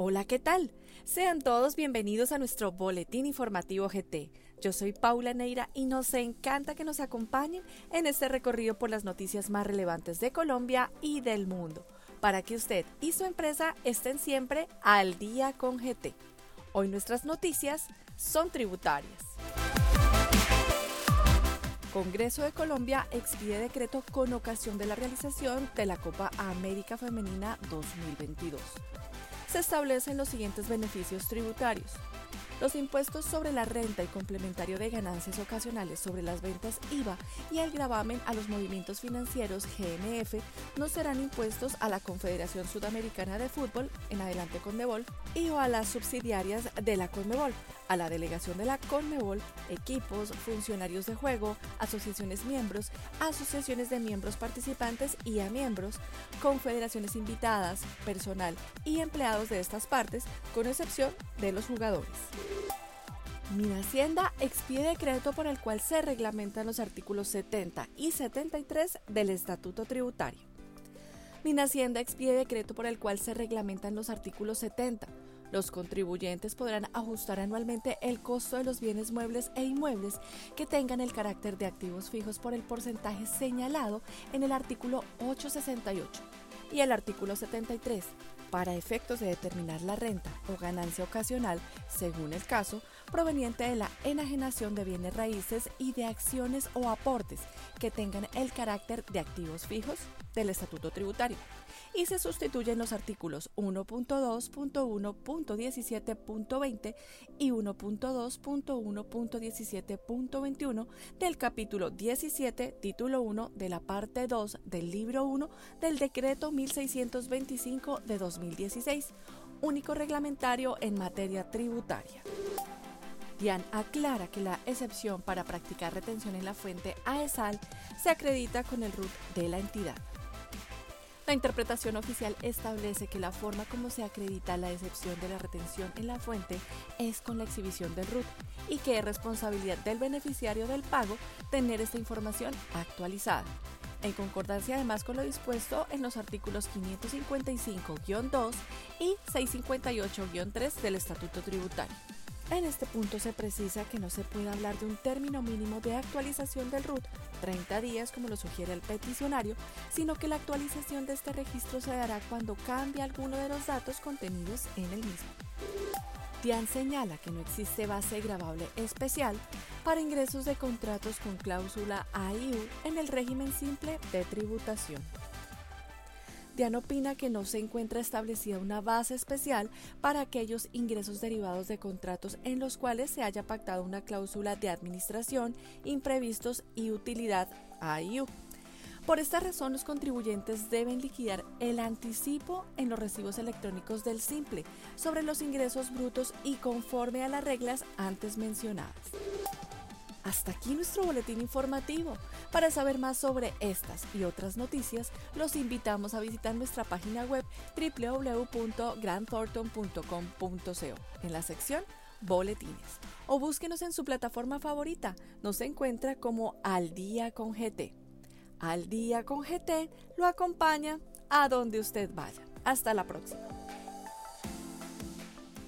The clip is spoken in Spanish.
Hola, ¿qué tal? Sean todos bienvenidos a nuestro Boletín Informativo GT. Yo soy Paula Neira y nos encanta que nos acompañen en este recorrido por las noticias más relevantes de Colombia y del mundo, para que usted y su empresa estén siempre al día con GT. Hoy nuestras noticias son tributarias. Congreso de Colombia expide decreto con ocasión de la realización de la Copa América Femenina 2022 se establecen los siguientes beneficios tributarios. Los impuestos sobre la renta y complementario de ganancias ocasionales sobre las ventas IVA y el gravamen a los movimientos financieros GMF no serán impuestos a la Confederación Sudamericana de Fútbol, en adelante Conmebol, y o a las subsidiarias de la Conmebol, a la delegación de la Conmebol, equipos, funcionarios de juego, asociaciones miembros, asociaciones de miembros participantes y a miembros, confederaciones invitadas, personal y empleados de estas partes, con excepción de los jugadores. Hacienda expide decreto por el cual se reglamentan los artículos 70 y 73 del Estatuto Tributario. Hacienda expide decreto por el cual se reglamentan los artículos 70. Los contribuyentes podrán ajustar anualmente el costo de los bienes muebles e inmuebles que tengan el carácter de activos fijos por el porcentaje señalado en el artículo 868 y el artículo 73 para efectos de determinar la renta o ganancia ocasional, según el caso, proveniente de la enajenación de bienes raíces y de acciones o aportes que tengan el carácter de activos fijos del Estatuto Tributario y se sustituyen los artículos 1.2.1.17.20 y 1.2.1.17.21 del capítulo 17, título 1 de la parte 2 del libro 1 del decreto 1625 de 2016, único reglamentario en materia tributaria. DIAN aclara que la excepción para practicar retención en la fuente AESAL se acredita con el RUT de la entidad. La interpretación oficial establece que la forma como se acredita la excepción de la retención en la fuente es con la exhibición del RUT y que es responsabilidad del beneficiario del pago tener esta información actualizada. En concordancia además con lo dispuesto en los artículos 555-2 y 658-3 del Estatuto Tributario. En este punto se precisa que no se puede hablar de un término mínimo de actualización del RUT, 30 días como lo sugiere el peticionario, sino que la actualización de este registro se dará cuando cambie alguno de los datos contenidos en el mismo. Tian señala que no existe base grabable especial para ingresos de contratos con cláusula AIU en el régimen simple de tributación. Dian opina que no se encuentra establecida una base especial para aquellos ingresos derivados de contratos en los cuales se haya pactado una cláusula de administración, imprevistos y utilidad AIU. Por esta razón, los contribuyentes deben liquidar el anticipo en los recibos electrónicos del simple sobre los ingresos brutos y conforme a las reglas antes mencionadas. Hasta aquí nuestro boletín informativo. Para saber más sobre estas y otras noticias, los invitamos a visitar nuestra página web www.grandthornton.com.co en la sección Boletines o búsquenos en su plataforma favorita. Nos encuentra como Al Día con GT. Al Día con GT lo acompaña a donde usted vaya. Hasta la próxima.